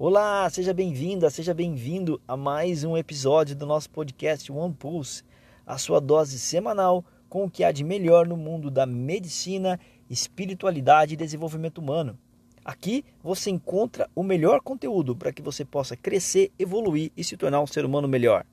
Olá, seja bem-vinda, seja bem-vindo a mais um episódio do nosso podcast One Pulse, a sua dose semanal com o que há de melhor no mundo da medicina, espiritualidade e desenvolvimento humano. Aqui você encontra o melhor conteúdo para que você possa crescer, evoluir e se tornar um ser humano melhor.